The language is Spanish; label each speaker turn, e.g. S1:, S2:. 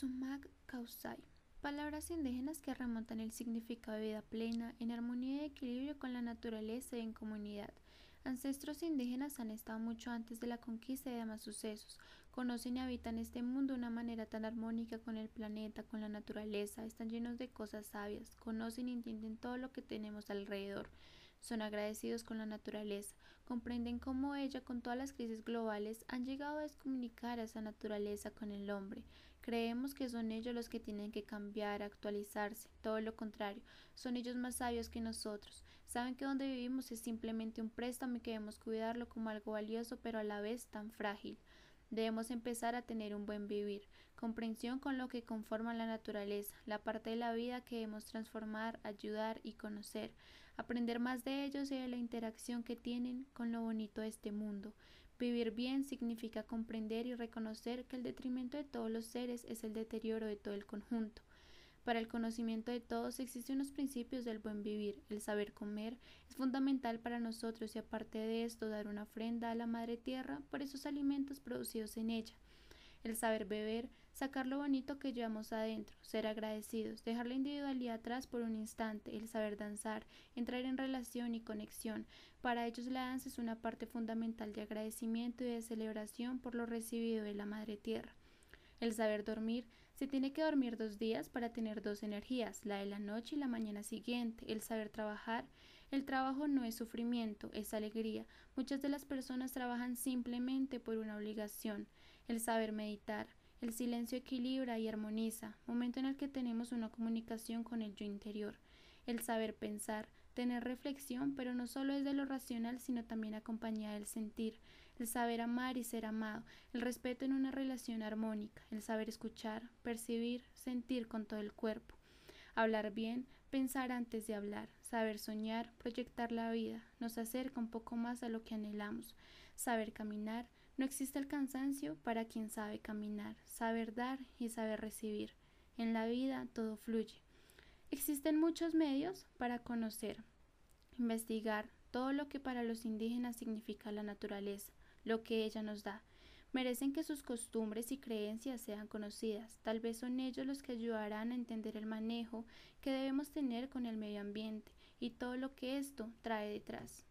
S1: Sumak Kausai. Palabras indígenas que remontan el significado de vida plena, en armonía y equilibrio con la naturaleza y en comunidad. Ancestros indígenas han estado mucho antes de la conquista y demás sucesos. Conocen y habitan este mundo de una manera tan armónica con el planeta, con la naturaleza. Están llenos de cosas sabias. Conocen y entienden todo lo que tenemos alrededor. Son agradecidos con la naturaleza. Comprenden cómo ella, con todas las crisis globales, han llegado a descomunicar a esa naturaleza con el hombre. Creemos que son ellos los que tienen que cambiar, actualizarse. Todo lo contrario. Son ellos más sabios que nosotros. Saben que donde vivimos es simplemente un préstamo y que debemos cuidarlo como algo valioso pero a la vez tan frágil. Debemos empezar a tener un buen vivir, comprensión con lo que conforma la naturaleza, la parte de la vida que debemos transformar, ayudar y conocer, aprender más de ellos y de la interacción que tienen con lo bonito de este mundo. Vivir bien significa comprender y reconocer que el detrimento de todos los seres es el deterioro de todo el conjunto. Para el conocimiento de todos existen unos principios del buen vivir. El saber comer es fundamental para nosotros y aparte de esto dar una ofrenda a la Madre Tierra por esos alimentos producidos en ella. El saber beber, sacar lo bonito que llevamos adentro, ser agradecidos, dejar la individualidad atrás por un instante, el saber danzar, entrar en relación y conexión. Para ellos la danza es una parte fundamental de agradecimiento y de celebración por lo recibido de la Madre Tierra. El saber dormir, se tiene que dormir dos días para tener dos energías, la de la noche y la mañana siguiente. El saber trabajar, el trabajo no es sufrimiento, es alegría. Muchas de las personas trabajan simplemente por una obligación. El saber meditar, el silencio equilibra y armoniza, momento en el que tenemos una comunicación con el yo interior. El saber pensar, tener reflexión, pero no solo es de lo racional, sino también acompañada del sentir, el saber amar y ser amado, el respeto en una relación armónica, el saber escuchar, percibir, sentir con todo el cuerpo. Hablar bien, pensar antes de hablar, saber soñar, proyectar la vida, nos acerca un poco más a lo que anhelamos. Saber caminar, no existe el cansancio para quien sabe caminar, saber dar y saber recibir. En la vida todo fluye. Existen muchos medios para conocer, investigar todo lo que para los indígenas significa la naturaleza, lo que ella nos da. Merecen que sus costumbres y creencias sean conocidas. Tal vez son ellos los que ayudarán a entender el manejo que debemos tener con el medio ambiente y todo lo que esto trae detrás.